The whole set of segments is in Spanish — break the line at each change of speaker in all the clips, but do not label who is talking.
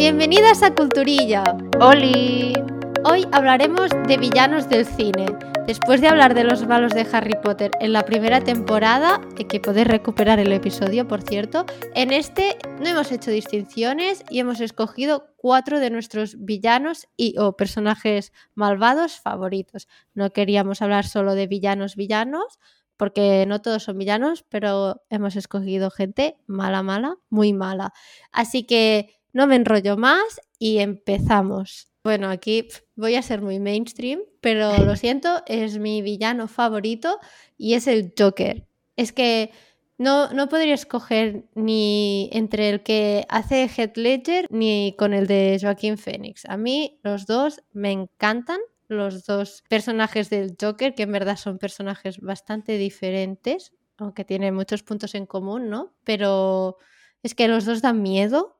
Bienvenidas a Culturilla.
¡Oli!
Hoy hablaremos de villanos del cine. Después de hablar de los malos de Harry Potter en la primera temporada, eh, que podéis recuperar el episodio, por cierto, en este no hemos hecho distinciones y hemos escogido cuatro de nuestros villanos y o personajes malvados favoritos. No queríamos hablar solo de villanos villanos, porque no todos son villanos, pero hemos escogido gente mala, mala, muy mala. Así que no me enrollo más y empezamos. Bueno, aquí voy a ser muy mainstream, pero lo siento, es mi villano favorito y es el Joker. Es que no, no podría escoger ni entre el que hace Heath Ledger ni con el de Joaquín Phoenix. A mí los dos me encantan, los dos personajes del Joker, que en verdad son personajes bastante diferentes, aunque tienen muchos puntos en común, ¿no? Pero es que los dos dan miedo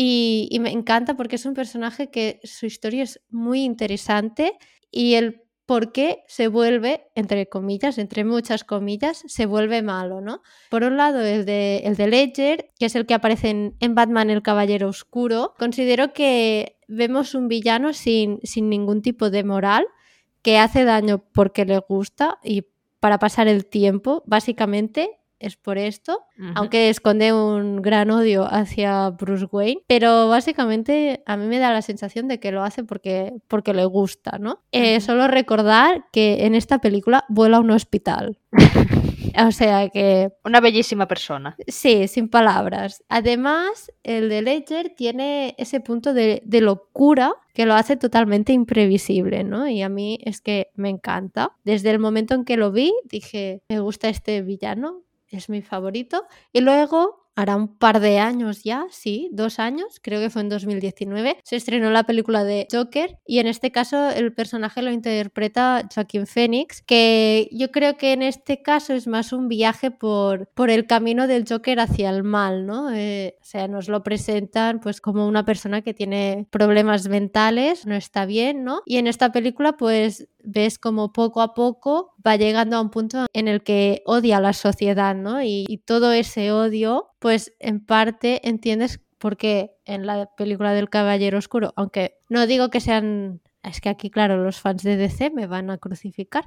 y, me encanta porque es un personaje que su historia es muy interesante y el por qué se vuelve, entre comillas, entre muchas comillas, se vuelve malo, ¿no? Por un lado, el de, el de Ledger, que es el que aparece en, en Batman el Caballero Oscuro, considero que vemos un villano sin, sin ningún tipo de moral, que hace daño porque le gusta y para pasar el tiempo, básicamente, es por esto, aunque esconde un gran odio hacia Bruce Wayne, pero básicamente a mí me da la sensación de que lo hace porque, porque le gusta, ¿no? Eh, solo recordar que en esta película vuela a un hospital. o sea que...
Una bellísima persona.
Sí, sin palabras. Además, el de Ledger tiene ese punto de, de locura que lo hace totalmente imprevisible, ¿no? Y a mí es que me encanta. Desde el momento en que lo vi, dije, me gusta este villano, es mi favorito. Y luego, hará un par de años ya, sí, dos años, creo que fue en 2019, se estrenó la película de Joker y en este caso el personaje lo interpreta Joaquín Phoenix, que yo creo que en este caso es más un viaje por, por el camino del Joker hacia el mal, ¿no? Eh, o sea, nos lo presentan pues como una persona que tiene problemas mentales, no está bien, ¿no? Y en esta película pues ves como poco a poco va llegando a un punto en el que odia a la sociedad, ¿no? Y, y todo ese odio, pues en parte entiendes por qué en la película del Caballero Oscuro, aunque no digo que sean es que aquí, claro, los fans de DC me van a crucificar.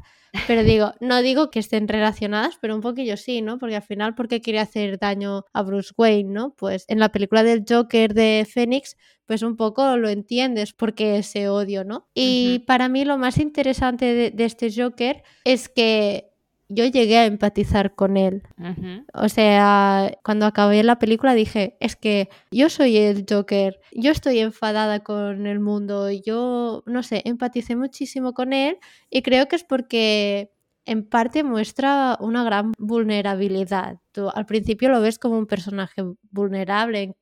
Pero digo, no digo que estén relacionadas, pero un poquillo sí, ¿no? Porque al final, ¿por qué quiere hacer daño a Bruce Wayne, ¿no? Pues en la película del Joker de Phoenix, pues un poco lo entiendes porque ese odio, ¿no? Y para mí lo más interesante de, de este Joker es que yo llegué a empatizar con él. O sea, cuando acabé la película dije, es que yo soy el Joker, yo estoy enfadada con el mundo, yo, no sé, empaticé muchísimo con él y creo que es porque en parte muestra una gran vulnerabilidad. Tú al principio lo ves como un personaje vulnerable,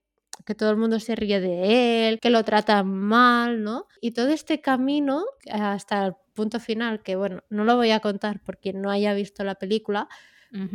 que todo el mundo se ríe de él, que lo trata mal, ¿no? Y todo este camino hasta el punto final, que bueno, no lo voy a contar por quien no haya visto la película,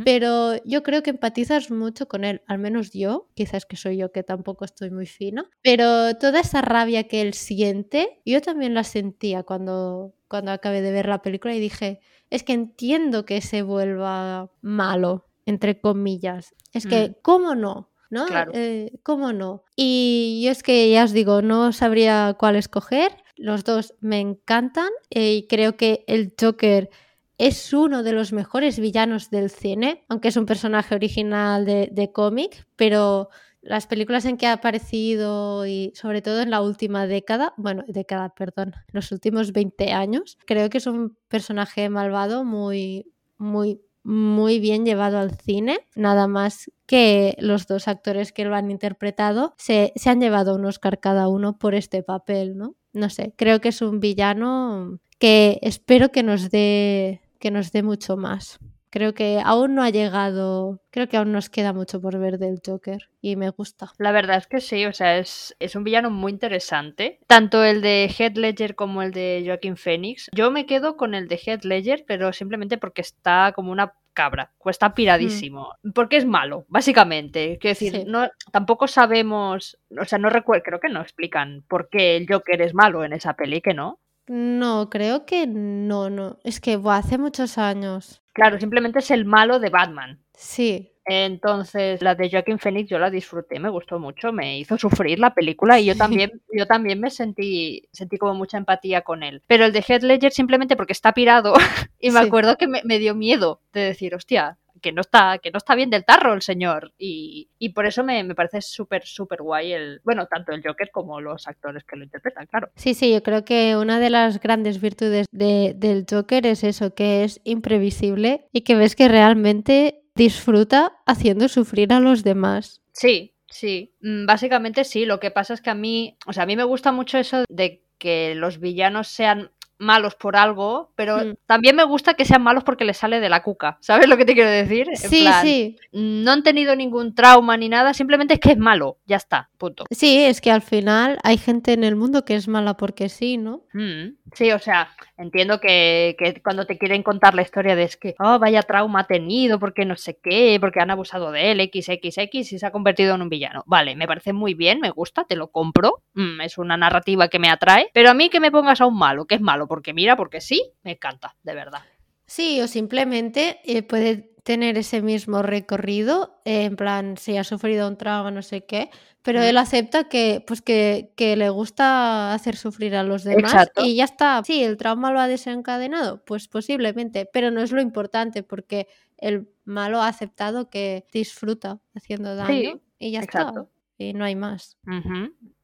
pero yo creo que empatizas mucho con él, al menos yo, quizás que soy yo que tampoco estoy muy fina, pero toda esa rabia que él siente, yo también la sentía cuando, cuando acabé de ver la película y dije, es que entiendo que se vuelva malo, entre comillas. Es que, mm. ¿cómo no? ¿no? Eh, ¿Cómo no? Y yo es que ya os digo, no sabría cuál escoger. Los dos me encantan eh, y creo que el Joker es uno de los mejores villanos del cine, aunque es un personaje original de, cómic, pero las películas en que ha aparecido y sobre todo en la última década, bueno, década, perdón, los últimos 20 años, creo que es un personaje malvado muy, muy muy bien llevado al cine, nada más que los dos actores que lo han interpretado se, se, han llevado un Oscar cada uno por este papel, ¿no? No sé, creo que es un villano que espero que nos dé que nos dé mucho más. Creo que aún no ha llegado, creo que aún nos queda mucho por ver del Joker y me gusta.
La verdad es que sí, o sea, es, es un villano muy interesante. Tanto el de Heath Ledger como el de Joaquin Phoenix. Yo me quedo con el de Heath Ledger, pero simplemente porque está como una cabra, pues está piradísimo. Porque es malo, básicamente. Quiero decir, no, tampoco sabemos, o sea, no recuerdo, creo que no explican por qué el Joker es malo en esa peli, que no.
No, creo que no, no. Es que hace muchos años.
Claro, simplemente es el malo de Batman.
Sí.
Entonces, la de Joaquin Phoenix yo la disfruté, me gustó mucho, me hizo sufrir la película y yo también, yo también me sentí, sentí como mucha empatía con él. Pero el de Heath Ledger simplemente porque está pirado y me
Sí.
acuerdo que me, me dio miedo de decir, hostia, que no está, que no está bien del tarro el señor. Y, y por eso me, me parece súper, súper guay el, bueno, tanto el Joker como los actores que lo interpretan, claro.
Sí, sí, yo creo que una de las grandes virtudes de- del Joker es eso, que es imprevisible y que ves que realmente disfruta haciendo sufrir a los demás.
Sí, sí, mm, básicamente sí. Lo que pasa es que a mí, o sea, a mí me gusta mucho eso de que los villanos sean malos por algo, pero
Mm.
también me gusta que sean malos porque les sale de la cuca. ¿Sabes lo que te quiero decir? En
Sí,
plan,
sí.
No han tenido ningún trauma ni nada, simplemente es que es malo, ya está, punto.
Sí, es que al final hay gente en el mundo que es mala porque sí, ¿no?
Mm, Sí, o sea, entiendo que, que cuando te quieren contar la historia de es que, oh, vaya trauma ha tenido, porque no sé qué, porque han abusado de él, XXX, y se ha convertido en un villano. Vale, me parece muy bien, me gusta, te lo compro, mm, es una narrativa que me atrae, pero a mí que me pongas a un malo, que es malo, porque mira, porque sí, me encanta, de verdad.
Sí, o simplemente eh, puede tener ese mismo recorrido, eh, en plan, si ha sufrido un trauma, no sé qué, pero él acepta que, pues que, que le gusta hacer sufrir a los demás
Exacto.
y ya está. Sí, el trauma lo ha desencadenado, pues posiblemente, pero no es lo importante porque el malo ha aceptado que disfruta haciendo daño y ya
exacto.
está. Y no hay más.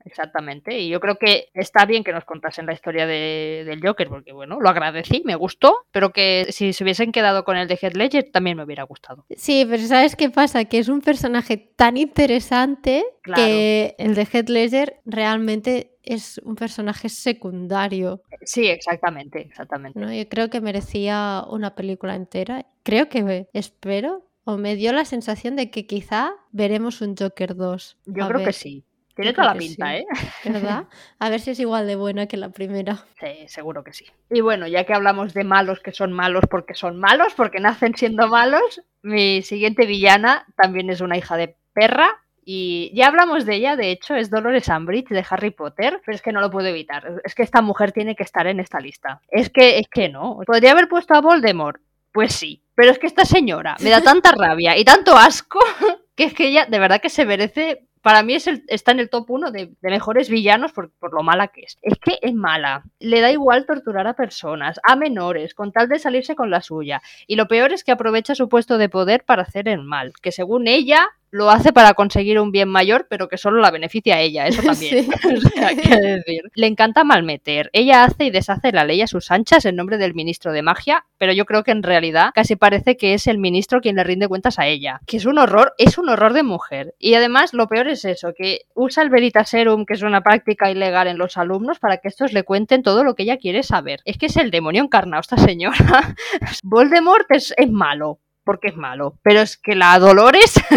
Exactamente, y yo creo que está bien que nos contasen la historia de- del Joker, porque bueno, lo agradecí, me gustó, pero que si se hubiesen quedado con el de Heath Ledger también me hubiera gustado.
Sí, pero ¿sabes qué pasa? Que es un personaje tan interesante
Claro.
que el de Heath Ledger realmente es un personaje secundario.
Sí, exactamente, exactamente.
¿no? Yo creo que merecía una película entera. Creo que espero, o me dio la sensación de que quizá veremos un Joker 2.
Yo
A
creo que sí. Tiene toda la pinta,
sí.
¿eh?
¿Verdad? A ver si es igual de buena que la primera.
Sí, seguro que sí. Y bueno, ya que hablamos de malos que son malos porque son malos, porque nacen siendo malos, mi siguiente villana también es una hija de perra. Y ya hablamos de ella, de hecho, es Dolores Umbridge de Harry Potter, pero es que no lo puedo evitar. Es que esta mujer tiene que estar en esta lista. Es que, es que no. ¿Podría haber puesto a Voldemort? Pues sí. Pero es que esta señora me da tanta rabia y tanto asco que es que ella de verdad que se merece para mí es el, está en el top 1 de, de, mejores villanos por, por, lo mala que es. Es que es mala. Le da igual torturar a personas, a menores, con tal de salirse con la suya. Y lo peor es que aprovecha su puesto de poder para hacer el mal, que según ella lo hace para conseguir un bien mayor, pero que solo la beneficia a ella, eso también. Sí. o sea, decir. Le encanta malmeter. Ella hace y deshace la ley a sus anchas en nombre del ministro de magia, pero yo creo que en realidad casi parece que es el ministro quien le rinde cuentas a ella. Que es un horror, es un horror de mujer. Y además lo peor es eso, que usa el Veritaserum, que es una práctica ilegal en los alumnos, para que estos le cuenten todo lo que ella quiere saber. Es que es el demonio encarnado esta señora. Voldemort es, es malo, porque es malo. Pero es que la Dolores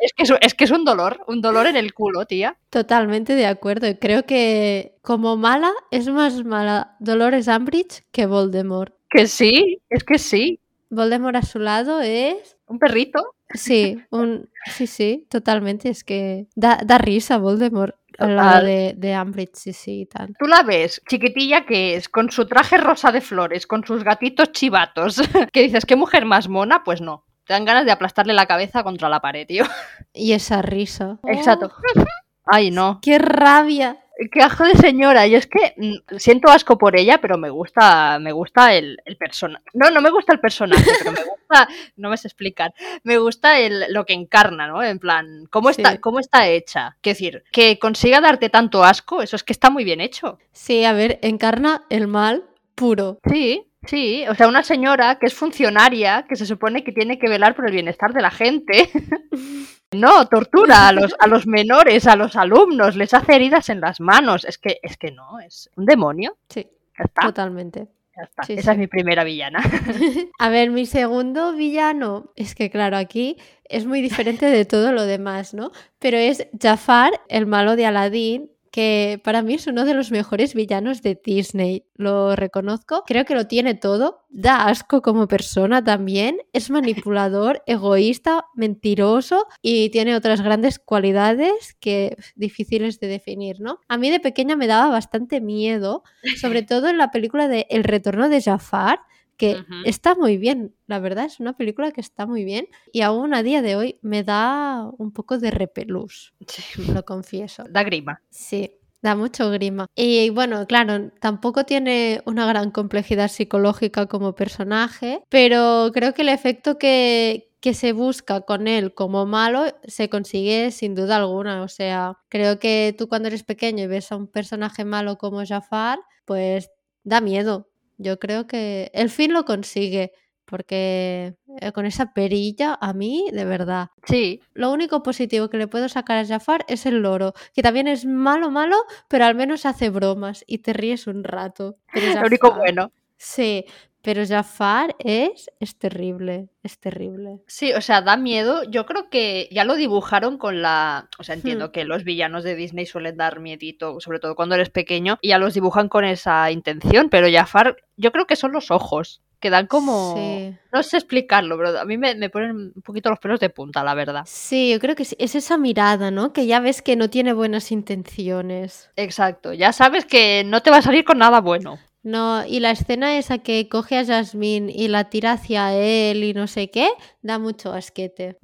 es, que es, es, que es un dolor, un dolor en el culo, tía.
Totalmente de acuerdo. Creo que como mala es más mala Dolores Umbridge que Voldemort.
Que sí, es que sí.
Voldemort a su lado es...
Un perrito.
Sí, un... sí, sí, totalmente. Es que da, da risa Voldemort al lado de, de Umbridge, sí, sí, y tal.
Tú la ves, chiquitilla que es, con su traje rosa de flores, con sus gatitos chivatos, que dices, ¿qué mujer más mona? Pues no. Te dan ganas de aplastarle la cabeza contra la pared, tío.
Y esa risa.
Exacto. Oh. Ay, no.
¡Qué rabia!
Qué ajo de señora. Yo es que mm, siento asco por ella, pero me gusta, me gusta el, el personaje. No, no me gusta el personaje, pero me gusta, no me sé explicar. Me gusta el, lo que encarna, ¿no? En plan, cómo está, sí. cómo está hecha. Quiero decir, que consiga darte tanto asco, eso es que está muy bien hecho.
Sí, a ver, encarna el mal puro.
Sí, Sí, o sea, una señora que es funcionaria, que se supone que tiene que velar por el bienestar de la gente. no, tortura a los, a los menores, a los alumnos, les hace heridas en las manos. Es que, es que no, es un demonio.
Sí,
ya está.
totalmente.
Ya está.
Sí,
Esa
sí.
es mi primera villana.
a ver, mi segundo villano, es que claro, aquí es muy diferente de todo lo demás, ¿no? Pero es Jafar, el malo de Aladdin, que para mí es uno de los mejores villanos de Disney, lo reconozco, creo que lo tiene todo, da asco como persona también, es manipulador, egoísta, mentiroso y tiene otras grandes cualidades que difíciles de definir, ¿no? A mí de pequeña me daba bastante miedo, sobre todo en la película de El retorno de Jafar, que está muy bien, la verdad, es una película que está muy bien y aún a día de hoy me da un poco de repelús,
Sí.
lo confieso.
Da grima.
Sí, da mucho grima. Y bueno, claro, tampoco tiene una gran complejidad psicológica como personaje, pero creo que el efecto que, que se busca con él como malo se consigue sin duda alguna. O sea, creo que tú cuando eres pequeño y ves a un personaje malo como Jafar, pues da miedo. Yo creo que el fin lo consigue. Porque eh, con esa perilla, a mí, de verdad,
Sí,
lo único positivo que le puedo sacar a Jafar es el loro, que también es malo, malo, pero al menos hace bromas y te ríes un rato.
Lo único bueno.
Sí, pero Jafar es, es terrible, es terrible.
Sí, o sea, da miedo. Yo creo que ya lo dibujaron con la. O sea, entiendo
Hmm.
que los villanos de Disney suelen dar miedito, sobre todo cuando eres pequeño, y ya los dibujan con esa intención, pero Jafar, yo creo que son los ojos, que dan como.
Sí.
No sé explicarlo, pero a mí me, me ponen un poquito los pelos de punta, la verdad.
Sí, yo creo que sí. es esa mirada, ¿no? Que ya ves que no tiene buenas intenciones.
Exacto, ya sabes que no te va a salir con nada bueno.
No, y la escena esa que coge a Jasmine y la tira hacia él y no sé qué, da mucho asquete.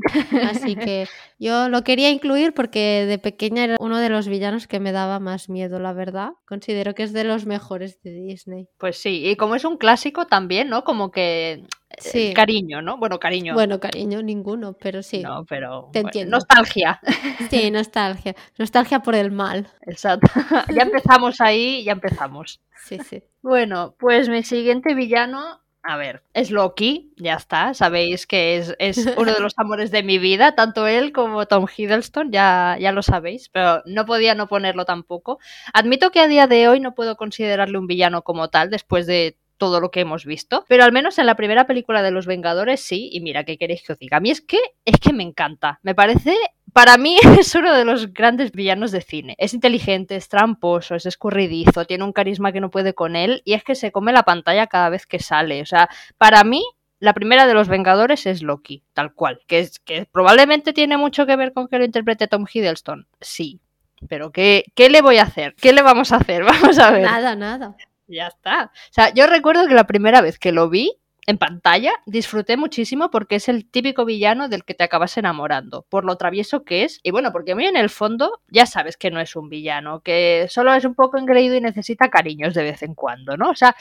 Así que yo lo quería incluir porque de pequeña era uno de los villanos que me daba más miedo, la verdad. Considero que es de los mejores de Disney.
Pues sí, y como es un clásico también, ¿no? Como que.
Sí.
Cariño, ¿no? Bueno, cariño.
Bueno, cariño, ninguno, pero sí.
No, pero.
Te
bueno,
entiendo.
nostalgia.
Sí, nostalgia. Nostalgia por el mal.
Exacto. ya empezamos ahí, ya empezamos.
Sí, sí.
Bueno, pues mi siguiente villano, a ver, es Loki, ya está, sabéis que es, es uno de los amores de mi vida, tanto él como Tom Hiddleston, ya, ya lo sabéis, pero no podía no ponerlo tampoco. Admito que a día de hoy no puedo considerarle un villano como tal, después de todo lo que hemos visto, pero al menos en la primera película de Los Vengadores sí, y mira, ¿qué queréis que os diga? A mí es que, es que me encanta, me parece para mí es uno de los grandes villanos de cine. Es inteligente, es tramposo, es escurridizo, tiene un carisma que no puede con él y es que se come la pantalla cada vez que sale. O sea, para mí la primera de los Vengadores es Loki, tal cual. Que, es, que probablemente tiene mucho que ver con que lo interprete Tom Hiddleston. Sí. Pero ¿qué, ¿qué le voy a hacer? ¿Qué le vamos a hacer? Vamos a ver.
Nada, nada.
Ya está. O sea, yo recuerdo que la primera vez que lo vi en pantalla disfruté muchísimo porque es el típico villano del que te acabas enamorando, por lo travieso que es. Y bueno, porque a mí en el fondo ya sabes que no es un villano, que solo es un poco engreído y necesita cariños de vez en cuando, ¿no? O sea,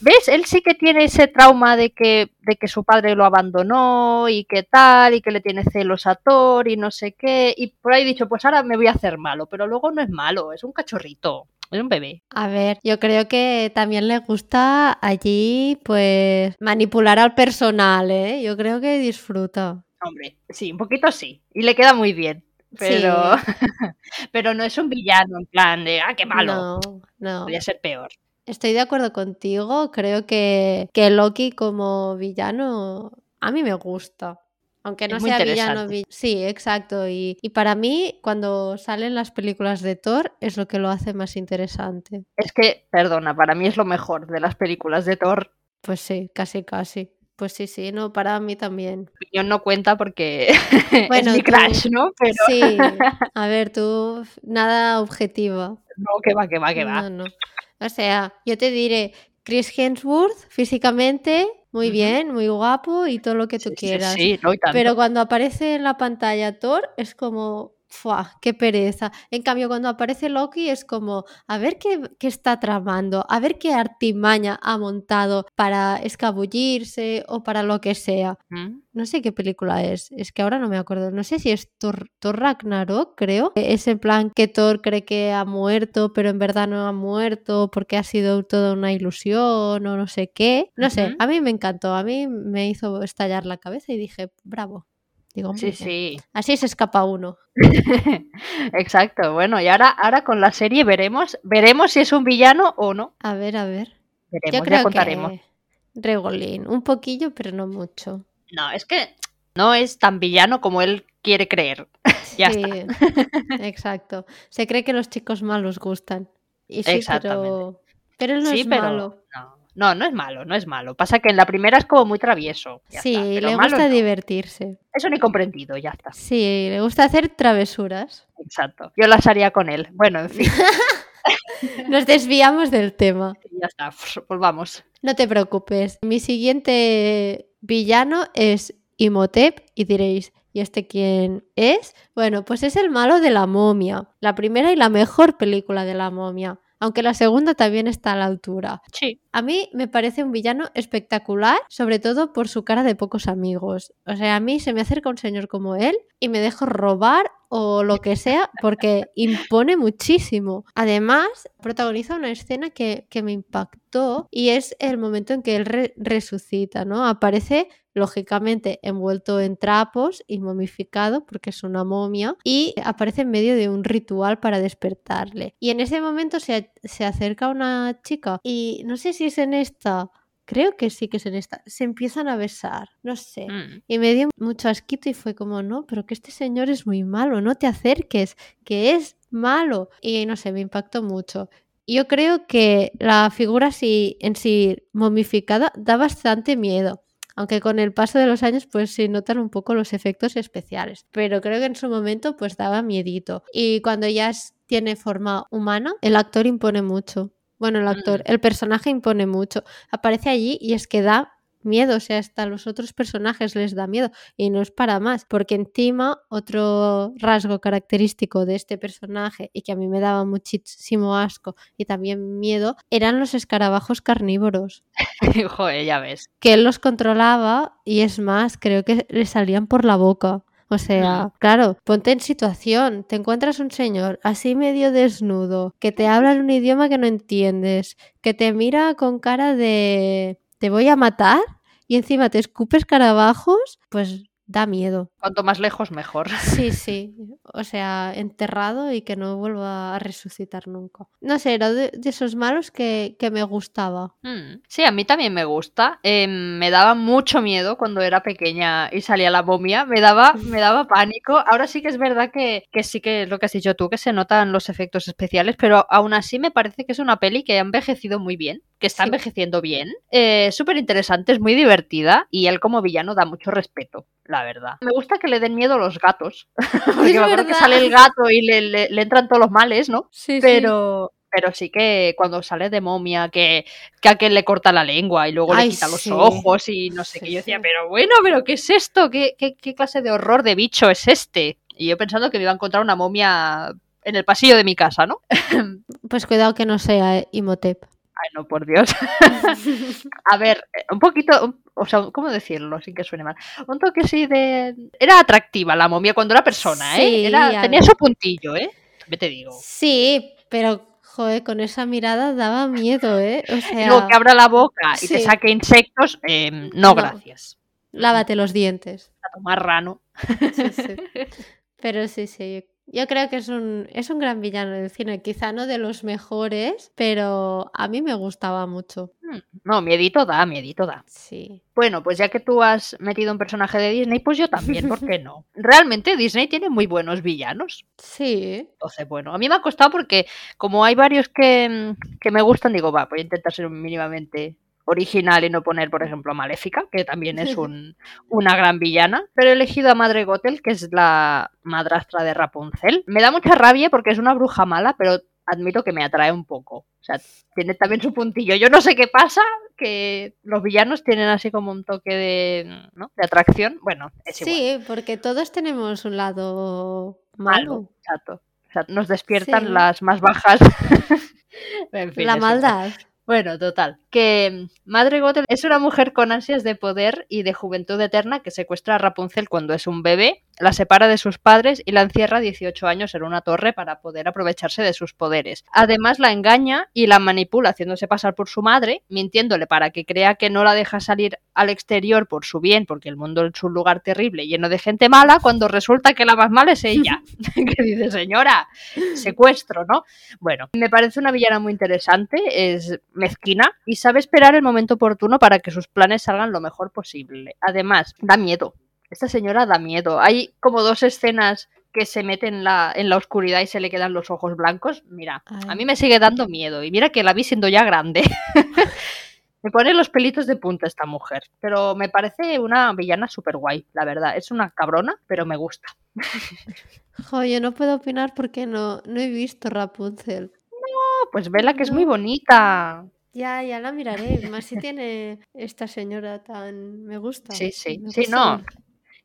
¿ves? Él sí que tiene ese trauma de que, de que su padre lo abandonó y que tal, y que le tiene celos a Thor y no sé qué. Y por ahí dicho, pues ahora me voy a hacer malo, pero luego no es malo, es un cachorrito. Es un bebé.
A ver, yo creo que también le gusta allí, pues, manipular al personal, ¿eh? Yo creo que disfruta.
Hombre, sí, un poquito sí. Y le queda muy bien. Pero, pero no es un villano en plan de, ah, qué malo.
No, no.
Podría ser peor.
Estoy de acuerdo contigo. Creo que, que Loki como villano a mí me gusta. Aunque no
Es
sea villano. Sí, exacto. Y, y para mí, cuando salen las películas de Thor, es lo que lo hace más interesante.
Es que, perdona, para mí es lo mejor de las películas de Thor.
Pues sí, casi, casi. Pues sí, sí, no, para mí también.
Opinión no cuenta porque
Bueno,
es mi
tú-
crush, ¿no? Pero
Sí, a ver, tú, nada objetiva.
no, que va, que va, que va.
No, no. O sea, yo te diré, Chris Hemsworth, físicamente, muy bien, muy guapo y todo lo que tú
Sí, sí,
quieras.
Sí, no, tanto.
Pero cuando aparece en la pantalla Thor, es como, ¡fua! ¡Qué pereza! En cambio, cuando aparece Loki, es como, a ver qué, qué está tramando, a ver qué artimaña ha montado para escabullirse o para lo que sea.
¿Mm?
No sé qué película es, es que ahora no me acuerdo. No sé si es Thor, Thor Ragnarok, creo. Es en plan que Thor cree que ha muerto, pero en verdad no ha muerto porque ha sido toda una ilusión o no sé qué. No sé, a mí me encantó, a mí me hizo estallar la cabeza y dije, bravo. Digo,
Sí, sí.
Así se escapa uno.
Exacto. Bueno, y ahora, ahora con la serie veremos, veremos si es un villano o no.
A ver, a ver.
Veremos,
Yo
ya
creo
contaremos.
que Regolín, un poquillo, pero no mucho.
No, es que no es tan villano como él quiere creer. Ya
sí,
está.
exacto. Se cree que los chicos malos gustan. Y sí,
Exactamente.
pero, pero él no
sí,
es
pero
malo.
no, no, no es malo, no es malo. Pasa que en la primera es como muy travieso. ya
Sí,
está,
le gusta
no.
divertirse.
Eso ni comprendido, ya está.
Sí, le gusta hacer travesuras.
Exacto. Yo las haría con él. Bueno, en fin,
Nos desviamos del tema.
ya está. Volvamos.
No te preocupes. Mi siguiente villano es Imhotep y diréis, ¿y este quién es? Bueno, pues es el malo de la momia. La primera y la mejor película de la momia aunque la segunda también está a la altura.
Sí.
A mí me parece un villano espectacular, sobre todo por su cara de pocos amigos. O sea, a mí se me acerca un señor como él y me dejo robar o lo que sea, porque impone muchísimo. Además, protagoniza una escena que, me impactó y es el momento en que él resucita, ¿no? Aparece lógicamente envuelto en trapos y momificado porque es una momia y aparece en medio de un ritual para despertarle. Y en ese momento se, se acerca una chica y no sé si es en esta Creo que sí que es en esta. Se empiezan a besar, no sé.
Mm.
Y me dio mucho asquito y fue como, no, pero que este señor es muy malo, no te acerques, que es malo. Y no sé, me impactó mucho. Yo creo que la figura así, en sí momificada da bastante miedo aunque con el paso de los años pues se notan un poco los efectos especiales, pero creo que en su momento pues daba miedito y cuando ya tiene forma humana, el actor impone mucho. Bueno, el actor,
Mm.
el personaje impone mucho. Aparece allí y es que da miedo, o sea, hasta los otros personajes les da miedo y no es para más, porque encima otro rasgo característico de este personaje y que a mí me daba muchísimo asco y también miedo eran los escarabajos carnívoros
Joder, ya ves.
que él los controlaba y es más, creo que le salían por la boca. O sea, claro, ponte en situación, te encuentras un señor así medio desnudo, que te habla en un idioma que no entiendes, que te mira con cara de te voy a matar y encima te escupes carabajos, pues da miedo.
Cuanto más lejos, mejor.
Sí, sí. O sea, enterrado y que no vuelva a resucitar nunca. No sé, era de, de esos malos que, que me gustaba.
Mm. Sí, a mí también me gusta. Eh, me daba mucho miedo cuando era pequeña y salía la momia. Me daba, me daba pánico. Ahora sí que es verdad que, que sí que es lo que has dicho tú, que se notan los efectos especiales, pero aún así me parece que es una peli que ha envejecido muy bien, que está
Sí.
envejeciendo bien. Eh, Súper interesante, es muy divertida y él como villano da mucho respeto, la verdad. Me gusta que le den miedo los gatos. Porque me acuerdo que sale el gato y le, le- le entran todos los males, ¿no?
Sí,
Pero, pero sí que cuando sale de momia, que, que a aquel le corta la lengua y luego
Ay,
le quita los
sí.
ojos y no sé
Sí,
qué. Yo decía,
sí.
pero bueno, pero ¿qué es esto? ¿Qué, qué, qué clase de horror de bicho es este? Y yo pensando que me iba a encontrar una momia en el pasillo de mi casa, ¿no?
Pues cuidado que no sea Imhotep.
Ay, no, por Dios. a ver, eh, un poquito, o sea, ¿cómo decirlo sin que suene mal? Un toque sí de... Era atractiva la momia cuando era persona, ¿eh?
Sí,
Era-
a
tenía
ver.
su puntillo, ¿eh? También te digo.
Sí, pero joder, con esa mirada daba miedo, ¿eh? O sea,
luego que abra la boca y te saque insectos, eh, no,
No.
gracias.
lávate los dientes.
A tomar rano.
Sí, sí. Pero sí, sí. Yo creo que es un, es un gran villano del cine. Quizá no de los mejores, pero a mí me gustaba mucho.
Mm, No, miedito da, miedito da.
Sí.
Bueno, pues ya que tú has metido un personaje de Disney, pues yo también, ¿por qué no? Realmente Disney tiene muy buenos villanos.
Sí.
Entonces, bueno, a mí me ha costado porque como hay varios que, que me gustan, digo, va, voy a intentar ser mínimamente original y no poner, por ejemplo, a Maléfica, que también es un- una gran villana. Pero he elegido a Madre Gothel, que es la madrastra de Rapunzel. Me da mucha rabia porque es una bruja mala, pero admito que me atrae un poco. O sea, tiene también su puntillo. Yo no sé qué pasa, que los villanos tienen así como un toque de, ¿no? de atracción. Bueno, es igual.
Sí, porque todos tenemos un lado
Malo,
malo.
exacto. O sea, nos despiertan
Sí.
las más bajas. En fin,
La
igual. Bueno, total. Que Madre Gothel es una mujer con ansias de poder y de juventud eterna que secuestra a Rapunzel cuando es un bebé, la separa de sus padres y la encierra 18 años en una torre para poder aprovecharse de sus poderes. Además, la engaña y la manipula haciéndose pasar por su madre, mintiéndole para que crea que no la deja salir al exterior por su bien, porque el mundo es un lugar terrible lleno de gente mala, cuando resulta que la más mala es ella. que dice, señora, secuestro, ¿no? Bueno, me parece una villana muy interesante, es mezquina y sabe esperar el momento oportuno para que sus planes salgan lo mejor posible. Además, da miedo. Esta señora da miedo. Hay como dos escenas que se mete en la, en la oscuridad y se le quedan los ojos blancos. Mira, a mí me sigue dando miedo. Y mira que la vi siendo ya grande. me pone los pelitos de punta esta mujer. Pero me parece una villana súper guay, la verdad. Es una cabrona, pero me gusta.
Jo, yo no puedo opinar porque no, no he visto Rapunzel.
Pues vela que es muy bonita.
Ya, ya la miraré. Más si tiene esta señora tan. Me gusta.
Sí, sí.
Me
Sí,
gusta
no.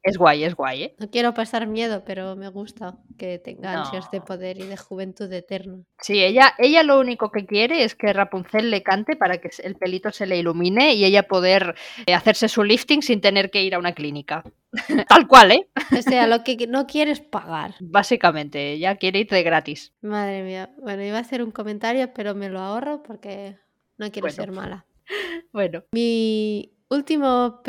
Es guay, es guay, ¿eh?
No quiero pasar miedo, pero me gusta que tenga ansias de poder y de juventud eterna.
Sí, ella, ella lo único que quiere es que Rapunzel le cante para que el pelito se le ilumine y ella poder eh, hacerse su lifting sin tener que ir a una clínica. Tal cual, ¿eh?
O sea, lo que no quieres pagar.
Básicamente, ella quiere ir de gratis.
Madre mía. Bueno, iba a hacer un comentario, pero me lo ahorro porque no quiero
Bueno.
ser mala.
Bueno,
Mi último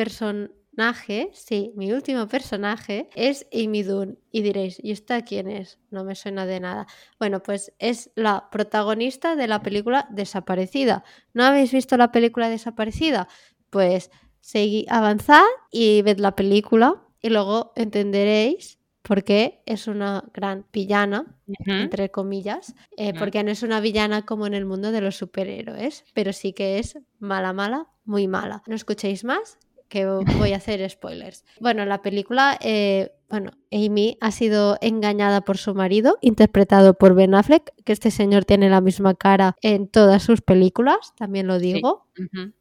personaje, sí, mi último personaje es Amy Dunn. Y diréis, ¿y esta quién es? No me suena de nada. Bueno, pues es la protagonista de la película Desaparecida. ¿No habéis visto la película Desaparecida? Pues seguid, avanzad y ved la película y luego entenderéis por qué es una gran villana entre comillas, eh, porque no es una villana como en el mundo de los superhéroes, pero sí que es mala, mala, muy mala. No escuchéis más, que voy a hacer spoilers. Bueno, la película, eh, bueno, Amy ha sido engañada por su marido, interpretado por Ben Affleck, que este señor tiene la misma cara en todas sus películas, también lo digo.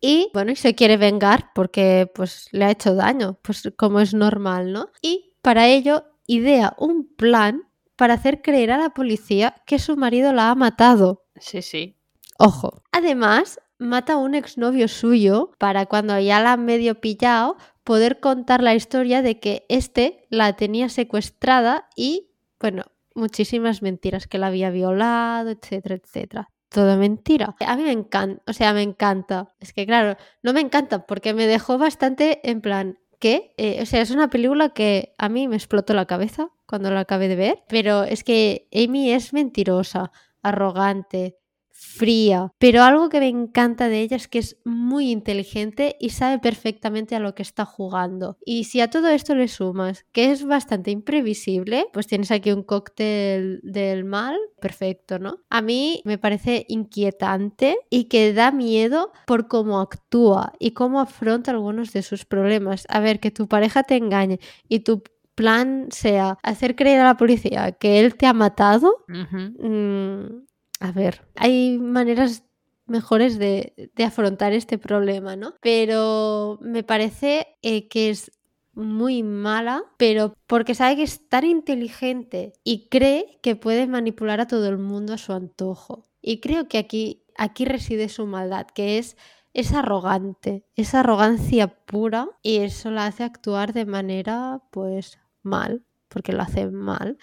Y bueno, y se quiere vengar porque pues le ha hecho daño, pues como es normal, ¿no? Y para ello idea un plan para hacer creer a la policía que su marido la ha matado.
Sí, sí.
Ojo. Además, mata a un exnovio suyo para cuando ya la han medio pillado poder contar la historia de que este la tenía secuestrada y, bueno, muchísimas mentiras, que la había violado, etcétera, etcétera. Todo mentira. A mí me encanta, o sea, me encanta. Es que claro, no me encanta porque me dejó bastante en plan, ¿qué? Eh, o sea, es una película que a mí me explotó la cabeza cuando la acabé de ver, pero es que Amy es mentirosa, arrogante, fría, pero algo que me encanta de ella es que es muy inteligente y sabe perfectamente a lo que está jugando. Y si a todo esto le sumas que es bastante imprevisible, pues tienes aquí un cóctel del mal perfecto, ¿no? A mí me parece inquietante y que da miedo por cómo actúa y cómo afronta algunos de sus problemas. A ver, que tu pareja te engañe y tu plan sea hacer creer a la policía que él te ha matado, a ver, hay maneras mejores de, de afrontar este problema, ¿no? Pero me parece eh, que es muy mala, pero porque sabe que es tan inteligente y cree que puede manipular a todo el mundo a su antojo. Y creo que aquí, aquí reside su maldad, que es, es arrogante, es arrogancia pura y eso la hace actuar de manera pues mal, porque lo hace mal.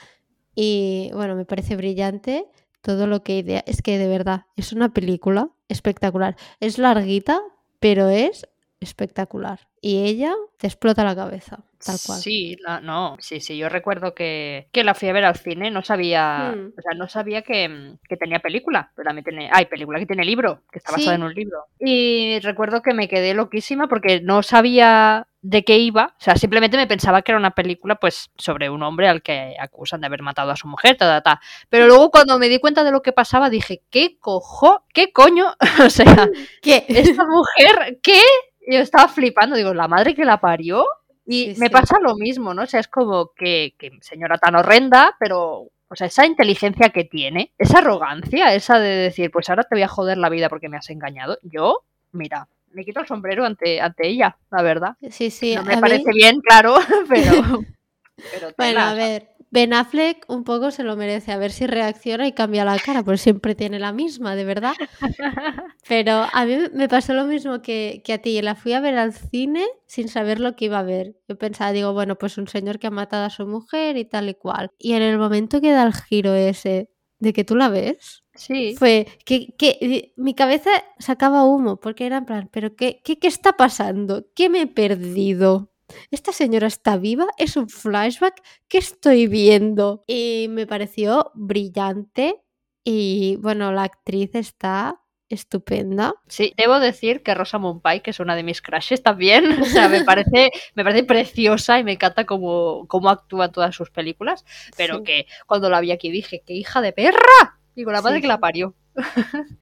Y bueno, me parece brillante todo lo que idea. Es que de verdad, es una película espectacular. Es larguita, pero es espectacular. Y ella te explota la cabeza, tal cual.
Sí, la- no, sí, sí, yo recuerdo que, que la fui a ver al cine, no sabía,
Hmm.
o sea, no sabía que, que tenía película, pero también tiene, hay película que tiene libro, que está basada
Sí.
en un libro. Y recuerdo que me quedé loquísima porque no sabía de qué iba, o sea, simplemente me pensaba que era una película, pues, sobre un hombre al que acusan de haber matado a su mujer, ta, ta, ta. Pero luego cuando me di cuenta de lo que pasaba, dije, ¿qué cojo? ¿Qué coño? o sea,
¿Qué?
esta mujer, ¿qué? Yo estaba flipando, digo, la madre que la parió. Y
Sí,
me
sí.
pasa lo mismo, ¿no? O sea, es como que, que señora tan horrenda, pero, o sea, esa inteligencia que tiene, esa arrogancia, esa de decir, pues ahora te voy a joder la vida porque me has engañado. Yo, mira, me quito el sombrero ante, ante ella, la verdad.
Sí, sí.
no me
mí-
parece bien, claro, pero. pero
Bueno, a ver, Ben Affleck un poco se lo merece. A ver si reacciona y cambia la cara, porque siempre tiene la misma, de verdad. Pero a mí me pasó lo mismo que, que a ti. La fui a ver al cine sin saber lo que iba a ver. Yo pensaba, digo, bueno, pues un señor que ha matado a su mujer y tal y cual. Y en el momento que da el giro ese de que tú la ves,
Sí.
fue que, que mi cabeza sacaba humo, porque era en plan, ¿pero qué, qué, qué está pasando? ¿Qué me he perdido? ¿Esta señora está viva? ¿Es un flashback? ¿Qué estoy viendo? Y me pareció brillante y bueno, la actriz está estupenda.
Sí, debo decir que Rosamund Pike es una de mis crushes también. O sea, me parece, me parece preciosa y me encanta cómo, cómo actúa todas sus películas. Pero
Sí.
que cuando la vi aquí dije, ¡qué hija de perra! Digo, la madre
Sí,
que la parió.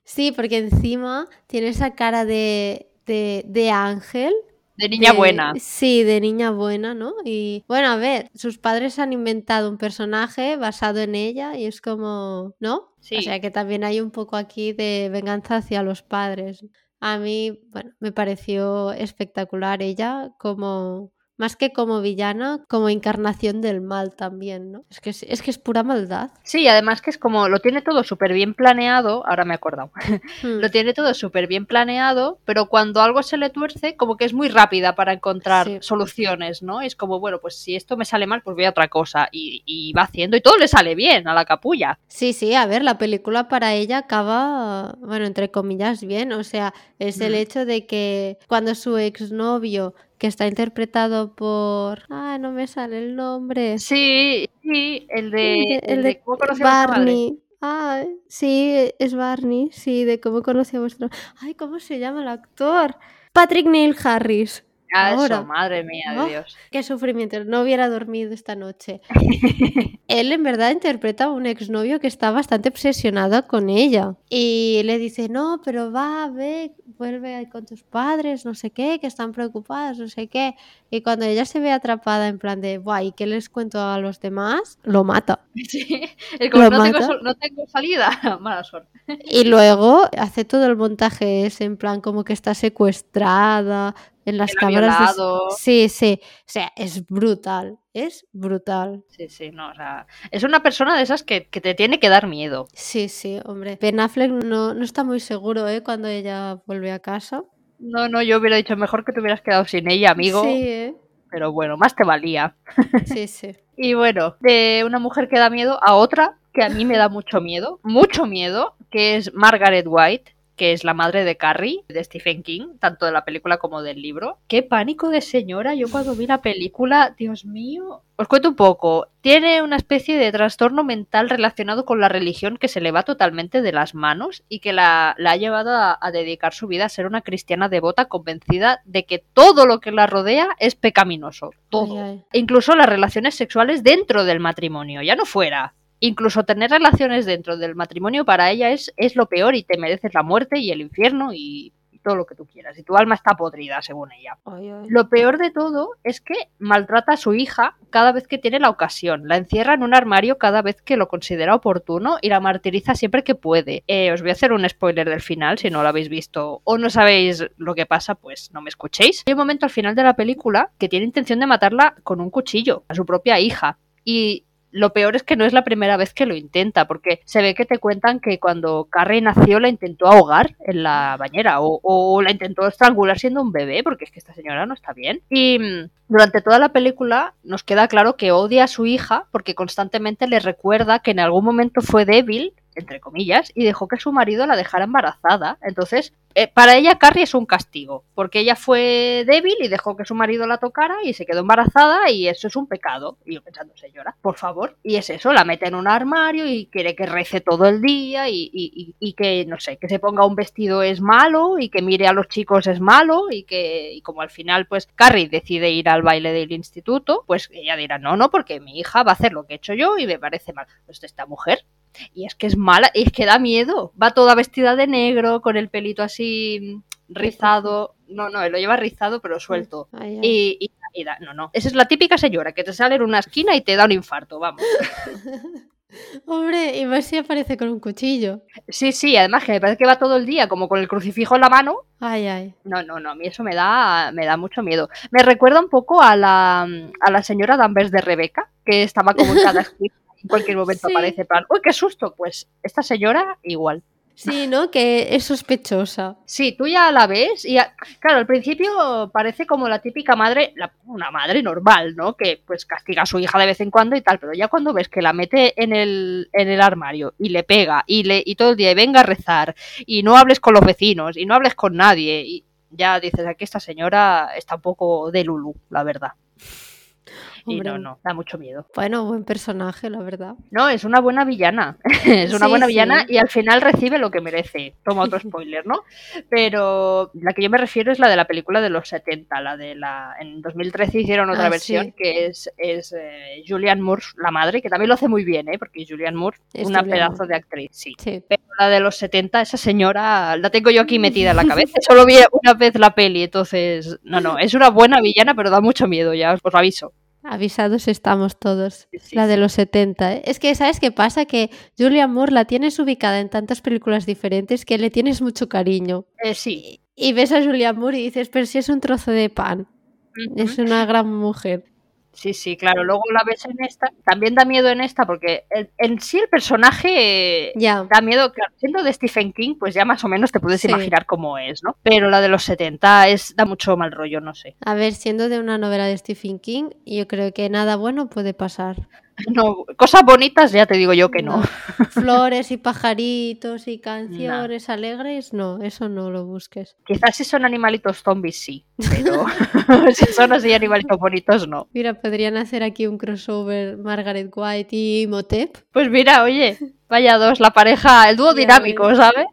Sí, porque encima tiene esa cara de, de, de ángel
De niña buena.
Sí, de niña buena, ¿no? Y bueno, a ver, sus padres han inventado un personaje basado en ella y es como, ¿no?
Sí.
O sea que también hay un poco aquí de venganza hacia los padres. A mí, bueno, me pareció espectacular ella como más que como villana, como encarnación del mal también, ¿no? Es que es, es que es pura maldad.
Sí, además que es como lo tiene todo súper bien planeado, ahora me he acordado,
Hmm.
lo tiene todo súper bien planeado, pero cuando algo se le tuerce, como que es muy rápida para encontrar
Sí.
soluciones, ¿no? Es como, bueno, pues si esto me sale mal, pues voy a otra cosa. Y, y va haciendo, y todo le sale bien a la capulla.
Sí, sí, a ver, la película para ella acaba, bueno, entre comillas, bien. O sea, es el
Mm.
hecho de que cuando su exnovio, que está interpretado por... Ah, no me sale el nombre.
Sí, sí, el de,
El de- el de
¿cómo conocí a?
Barney. Ah, sí, es Barney, sí, de cómo conocí a vuestro... Ay, ¿cómo se llama el actor? Patrick Neil Harris.
Ah,
Ahora.
eso, madre mía de Dios.
Qué sufrimiento, no hubiera dormido esta noche. Él en verdad interpreta a un exnovio que está bastante obsesionado con ella. Y le dice, no, pero va, ve, vuelve ahí con tus padres, no sé qué, que están preocupados, no sé qué. Y cuando ella se ve atrapada en plan de, guay, ¿qué les cuento a los demás? Lo mata.
Sí, es como, no tengo,
mata.
sol- no tengo salida. Mala suerte.
Y luego hace todo el montaje ese, en plan como que está secuestrada en las
Que la ha
cámaras. de-. Sí, sí. O sea, es brutal. Es brutal.
Sí, sí, no, o sea, es una persona de esas que, que te tiene que dar miedo.
Sí, sí, hombre. Ben Affleck no, no está muy seguro, ¿eh? Cuando ella vuelve a casa.
No, no, yo hubiera dicho mejor que te hubieras quedado sin ella, amigo.
Sí, ¿eh?
Pero bueno, más te valía.
Sí, sí.
Y bueno, de una mujer que da miedo a otra que a mí me da mucho miedo, mucho miedo, que es Margaret White, que es la madre de Carrie, de Stephen King, tanto de la película como del libro. Qué pánico de señora, yo cuando vi la película, Dios mío. Os cuento un poco, tiene una especie de trastorno mental relacionado con la religión que se le va totalmente de las manos y que la, la ha llevado a, a dedicar su vida a ser una cristiana devota convencida de que todo lo que la rodea es pecaminoso, todo
Ay, ay.
incluso las relaciones sexuales dentro del matrimonio, ya no fuera. Incluso tener relaciones dentro del matrimonio para ella es, es lo peor y te mereces la muerte y el infierno y, todo lo que tú quieras. Y tu alma está podrida, según ella.
Ay, ay.
Lo peor de todo es que maltrata a su hija cada vez que tiene la ocasión. La encierra en un armario cada vez que lo considera oportuno y la martiriza siempre que puede. Eh, os voy a hacer un spoiler del final, si no lo habéis visto o no sabéis lo que pasa, pues no me escuchéis. Hay un momento al final de la película que tiene intención de matarla con un cuchillo a su propia hija. Y lo peor es que no es la primera vez que lo intenta, porque se ve que te cuentan que cuando Carrie nació la intentó ahogar en la bañera o, o la intentó estrangular siendo un bebé, porque es que esta señora no está bien. Y mm, durante toda la película nos queda claro que odia a su hija porque constantemente le recuerda que en algún momento fue débil, entre comillas, y dejó que su marido la dejara embarazada. Entonces, eh, para ella Carrie es un castigo, porque ella fue débil y dejó que su marido la tocara y se quedó embarazada y eso es un pecado. Y yo pensando, señora, por favor. Y es eso, la mete en un armario y quiere que rece todo el día y, y- que, no sé, que se ponga un vestido es malo y que mire a los chicos es malo y que, como al final, pues Carrie decide ir al baile del instituto, pues ella dirá, no, no, porque mi hija va a hacer lo que he hecho yo y me parece mal. Pues esta mujer y es que es mala, es que da miedo. Va toda vestida de negro, con el pelito así rizado. No, no, lo lleva rizado pero suelto.
Ay, ay.
Y, y- y da- no, no. Esa es la típica señora que te sale en una esquina y te da un infarto, vamos.
Hombre, y más si aparece con un cuchillo.
Sí, sí, además que me parece que va todo el día como con el crucifijo en la mano.
Ay, ay.
No, no, no, a mí eso me da, me da mucho miedo. Me recuerda un poco a la, a la señora Danvers de Rebeca, que estaba como en cada esquina. En cualquier momento
Sí.
aparece, plan, ¡uy, qué susto! Pues esta señora igual.
Sí, ¿no? Que es sospechosa.
Sí, tú ya la ves y ya- claro, al principio parece como la típica madre, la- una madre normal, ¿no? Que pues castiga a su hija de vez en cuando y tal, pero ya cuando ves que la mete en el, en el armario y le pega y le y todo el día y venga a rezar y no hables con los vecinos y no hables con nadie y ya dices aquí esta señora está un poco de Lulu, la verdad. Y
Hombre.
no, no, da mucho miedo.
Bueno, buen personaje, la verdad.
No, es una buena villana. es una
Sí,
buena
sí.
villana y al final recibe lo que merece. Toma otro spoiler, ¿no? Pero la que yo me refiero es la de la película de los 70, la de la. En 2013 hicieron otra
Ah,
versión
sí.
que es, es eh, Julianne Moore, la madre, que también lo hace muy bien, ¿eh? Porque Julianne Moore,
Es
una
Julianne
pedazo
Moore.
de actriz, sí. Pero la de los 70, esa señora la tengo yo aquí metida en la cabeza. Solo vi una vez la peli, entonces. No, no, es una buena villana, pero da mucho miedo, ya os lo aviso.
Avisados estamos todos.
Sí, sí,
la de los 70. ¿eh? Es que, ¿sabes qué pasa? Que Julian Moore la tienes ubicada en tantas películas diferentes que le tienes mucho cariño.
Eh, sí.
Y ves a Julian Moore y dices, pero si es un trozo de pan. Es una gran mujer.
Sí, sí, claro. Luego la ves en esta. También da miedo en esta porque el- en sí el personaje da miedo. Claro, siendo de Stephen King, pues ya más o menos te puedes
Sí.
imaginar cómo es, ¿no? Pero la de los 70 es, da mucho mal rollo, no sé.
A ver, siendo de una novela de Stephen King, yo creo que nada bueno puede pasar.
No, cosas bonitas ya te digo yo que no.
Flores y pajaritos y canciones alegres, no, eso no lo busques.
Quizás si son animalitos zombies sí, pero si son así animalitos bonitos no.
Mira, podrían hacer aquí un crossover Margaret White y Motep.
Pues mira, oye, vaya dos, la pareja, el dúo dinámico. ¿sabes?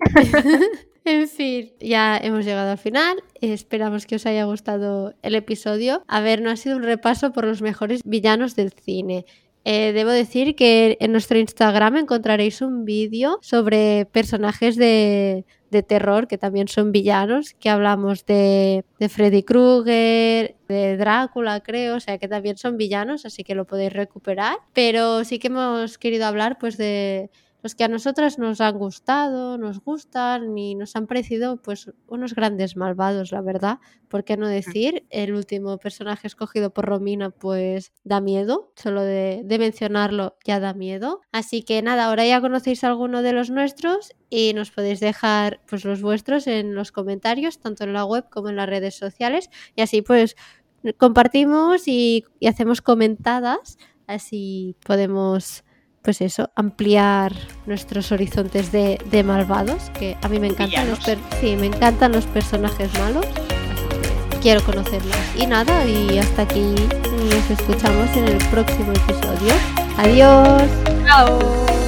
En fin, ya hemos llegado al final. Esperamos que os haya gustado el episodio. A ver, no ha sido un repaso por los mejores villanos del cine. Eh, debo decir que en nuestro Instagram encontraréis un vídeo sobre personajes de, terror que también son villanos, que hablamos de, de Freddy Krueger, de Drácula, creo, o sea que también son villanos, así que lo podéis recuperar. Pero sí que hemos querido hablar pues de los que a nosotras nos han gustado, nos gustan y nos han parecido pues unos grandes malvados, la verdad. ¿Por qué no decir? El último personaje escogido por Romina pues da miedo, solo de, de mencionarlo ya da miedo. Así que nada, ahora ya conocéis alguno de los nuestros y nos podéis dejar pues los vuestros en los comentarios, tanto en la web como en las redes sociales y así pues compartimos y, y hacemos comentadas, así podemos pues eso, ampliar nuestros horizontes de, de malvados, que a mí me encantan los, sí, me encantan los personajes malos. Quiero conocerlos. Y nada, y hasta aquí nos escuchamos en el próximo episodio. Adiós.
Chao.